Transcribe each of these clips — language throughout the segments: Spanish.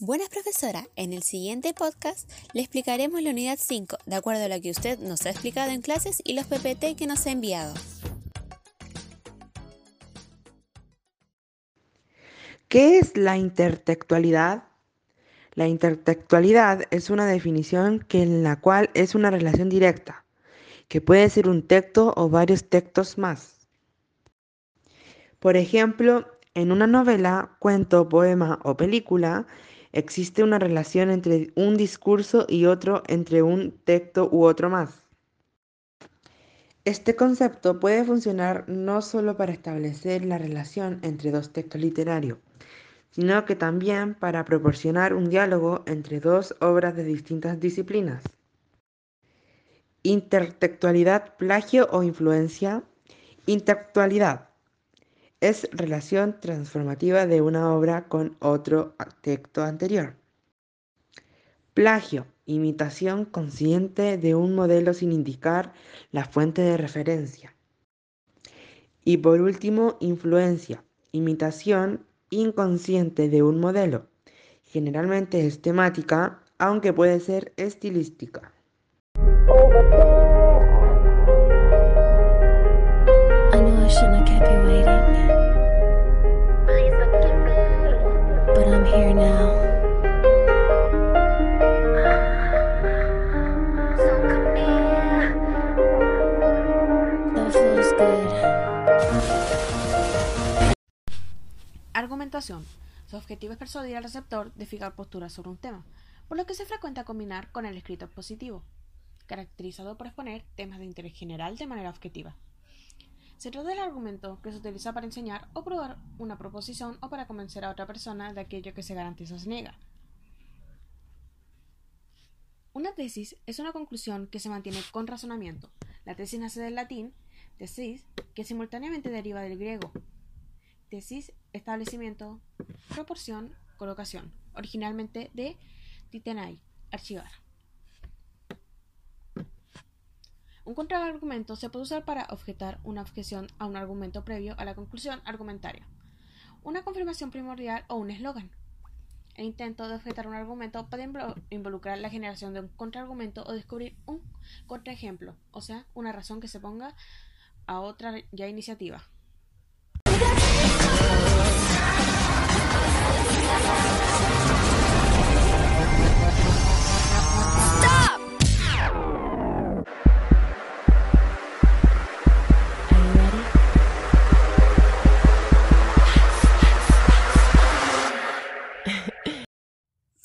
Buenas profesora, en el siguiente podcast le explicaremos la unidad 5, de acuerdo a lo que usted nos ha explicado en clases y los PPT que nos ha enviado. ¿Qué es la intertextualidad? La intertextualidad es una definición que en la cual es una relación directa, que puede ser un texto o varios textos más. Por ejemplo, en una novela, cuento, poema o película, existe una relación entre un discurso y otro entre un texto u otro más. Este concepto puede funcionar no solo para establecer la relación entre dos textos literarios, sino que también para proporcionar un diálogo entre dos obras de distintas disciplinas. Intertextualidad, plagio o influencia. Intertextualidad es relación transformativa de una obra con otro texto anterior. Plagio, imitación consciente de un modelo sin indicar la fuente de referencia. Y por último, influencia, imitación inconsciente de un modelo. Generalmente es temática, aunque puede ser estilística. Argumentación. Su objetivo es persuadir al receptor de fijar postura sobre un tema, por lo que se frecuenta combinar con el escrito expositivo, caracterizado por exponer temas de interés general de manera objetiva. Se trata del argumento que se utiliza para enseñar o probar una proposición o para convencer a otra persona de aquello que se garantiza se niega. Una tesis es una conclusión que se mantiene con razonamiento. La tesis nace del latín tesis, que simultáneamente deriva del griego tesis, establecimiento, proporción, colocación, originalmente de Titenay, archivar. Un contraargumento se puede usar para objetar una objeción a un argumento previo a la conclusión argumentaria, una confirmación primordial o un eslogan. El intento de objetar un argumento puede involucrar la generación de un contraargumento o descubrir un contraejemplo, o sea, una razón que se ponga a otra ya iniciativa.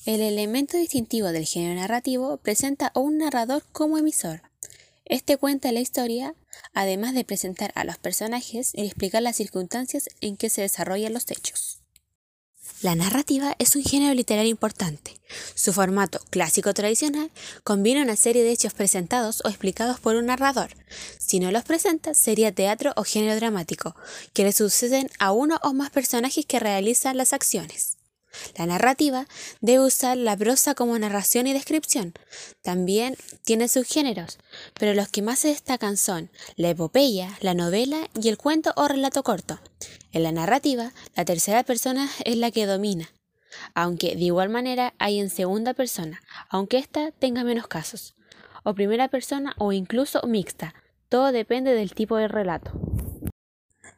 El elemento distintivo del género narrativo presenta a un narrador como emisor. Este cuenta la historia, además de presentar a los personajes y explicar las circunstancias en que se desarrollan los hechos. La narrativa es un género literario importante. Su formato clásico tradicional combina una serie de hechos presentados o explicados por un narrador. Si no los presenta, sería teatro o género dramático, que le suceden a uno o más personajes que realizan las acciones. La narrativa debe usar la prosa como narración y descripción. También tiene subgéneros, pero los que más se destacan son la epopeya, la novela y el cuento o relato corto. En la narrativa, la tercera persona es la que domina, aunque de igual manera hay en segunda persona, aunque ésta tenga menos casos, o primera persona o incluso mixta. Todo depende del tipo de relato.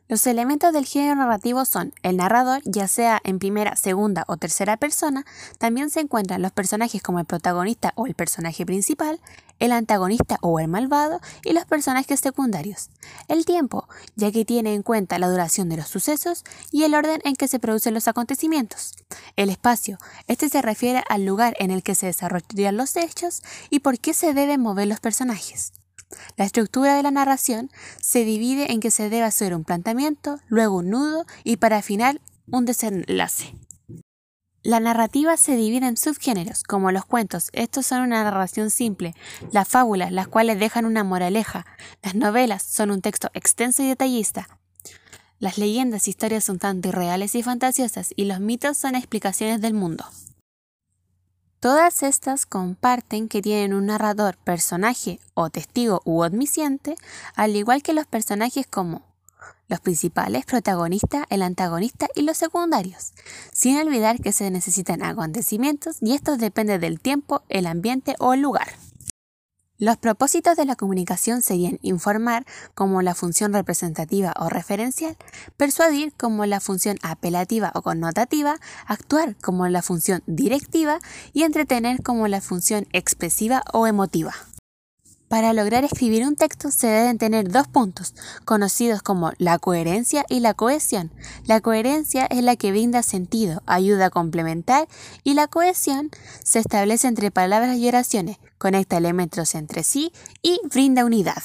Los elementos del género narrativo son el narrador, ya sea en primera, segunda o tercera persona, también se encuentran los personajes como el protagonista o el personaje principal, el antagonista o el malvado y los personajes secundarios. El tiempo, ya que tiene en cuenta la duración de los sucesos y el orden en que se producen los acontecimientos. El espacio, este se refiere al lugar en el que se desarrollan los hechos y por qué se deben mover los personajes. La estructura de la narración se divide en que se debe hacer un planteamiento, luego un nudo y para final un desenlace. La narrativa se divide en subgéneros, como los cuentos. Estos son una narración simple. Las fábulas, las cuales dejan una moraleja. Las novelas son un texto extenso y detallista. Las leyendas y historias son tanto irreales y fantasiosas, y los mitos son explicaciones del mundo. Todas estas comparten que tienen un narrador, personaje o testigo u omnisciente, al igual que los personajes como los principales, protagonistas, el antagonista y los secundarios, sin olvidar que se necesitan acontecimientos y estos dependen del tiempo, el ambiente o el lugar. Los propósitos de la comunicación serían informar como la función representativa o referencial, persuadir como la función apelativa o connotativa, actuar como la función directiva y entretener como la función expresiva o emotiva. Para lograr escribir un texto se deben tener dos puntos, conocidos como la coherencia y la cohesión. La coherencia es la que brinda sentido, ayuda a complementar y la cohesión se establece entre palabras y oraciones, conecta elementos entre sí y brinda unidad.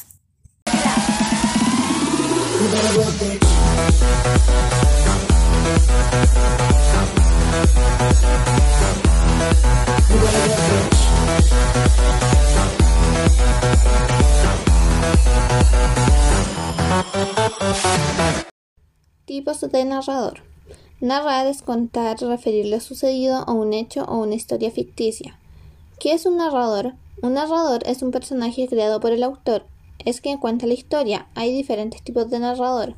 Narrador. Narrar es contar, referir lo sucedido a un hecho o una historia ficticia. ¿Qué es un narrador? Un narrador es un personaje creado por el autor. Es quien cuenta la historia. Hay diferentes tipos de narrador.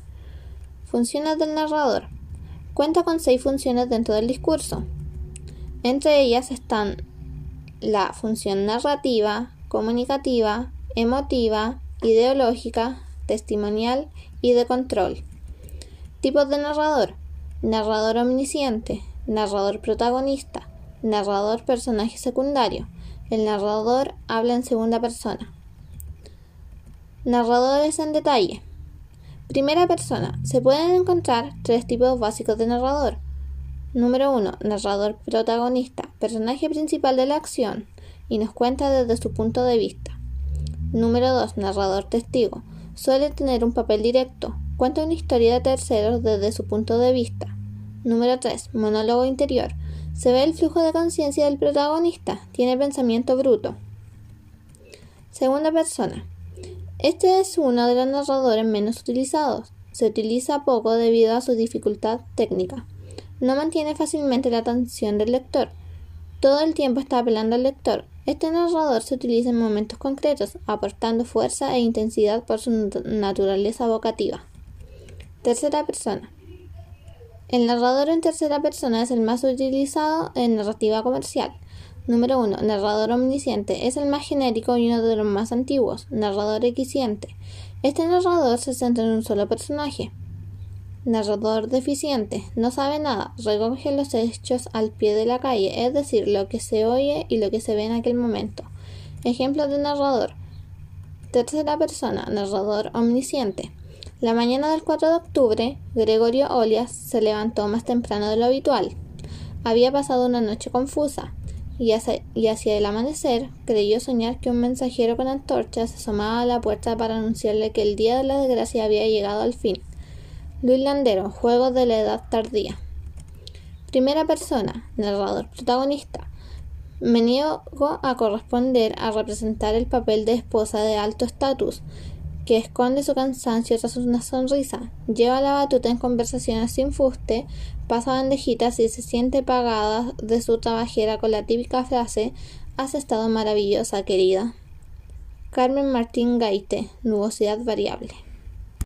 Funciones del narrador. Cuenta con seis funciones dentro del discurso. Entre ellas están la función narrativa, comunicativa, emotiva, ideológica, testimonial y de control. Tipos de narrador. Narrador omnisciente, narrador protagonista, narrador personaje secundario. El narrador habla en segunda persona. Narradores en detalle. Primera persona. Se pueden encontrar tres tipos básicos de narrador. Número 1. Narrador protagonista, personaje principal de la acción y nos cuenta desde su punto de vista. Número 2. Narrador testigo. Suele tener un papel directo. Cuenta una historia de terceros desde su punto de vista. Número 3. Monólogo interior. Se ve el flujo de conciencia del protagonista. Tiene pensamiento bruto. Segunda persona. Este es uno de los narradores menos utilizados. Se utiliza poco debido a su dificultad técnica. No mantiene fácilmente la atención del lector. Todo el tiempo está apelando al lector. Este narrador se utiliza en momentos concretos, aportando fuerza e intensidad por su naturaleza vocativa. Tercera persona. El narrador en tercera persona es el más utilizado en narrativa comercial. Número 1. Narrador omnisciente. Es el más genérico y uno de los más antiguos. Narrador equiciente. Este narrador se centra en un solo personaje. Narrador deficiente. No sabe nada. Recoge los hechos al pie de la calle, es decir, lo que se oye y lo que se ve en aquel momento. Ejemplo de narrador. Tercera persona. Narrador omnisciente. La mañana del 4 de octubre, Gregorio Olias se levantó más temprano de lo habitual. Había pasado una noche confusa, y hacia, el amanecer creyó soñar que un mensajero con antorchas se asomaba a la puerta para anunciarle que el día de la desgracia había llegado al fin. Luis Landero, Juegos de la Edad Tardía. Primera persona, narrador protagonista. Me niego a corresponder a representar el papel de esposa de alto estatus, que esconde su cansancio tras una sonrisa, lleva la batuta en conversaciones sin fuste, pasa bandejitas y se siente pagada de su trabajera con la típica frase Has estado maravillosa, querida. Carmen Martín Gaite, nubosidad variable.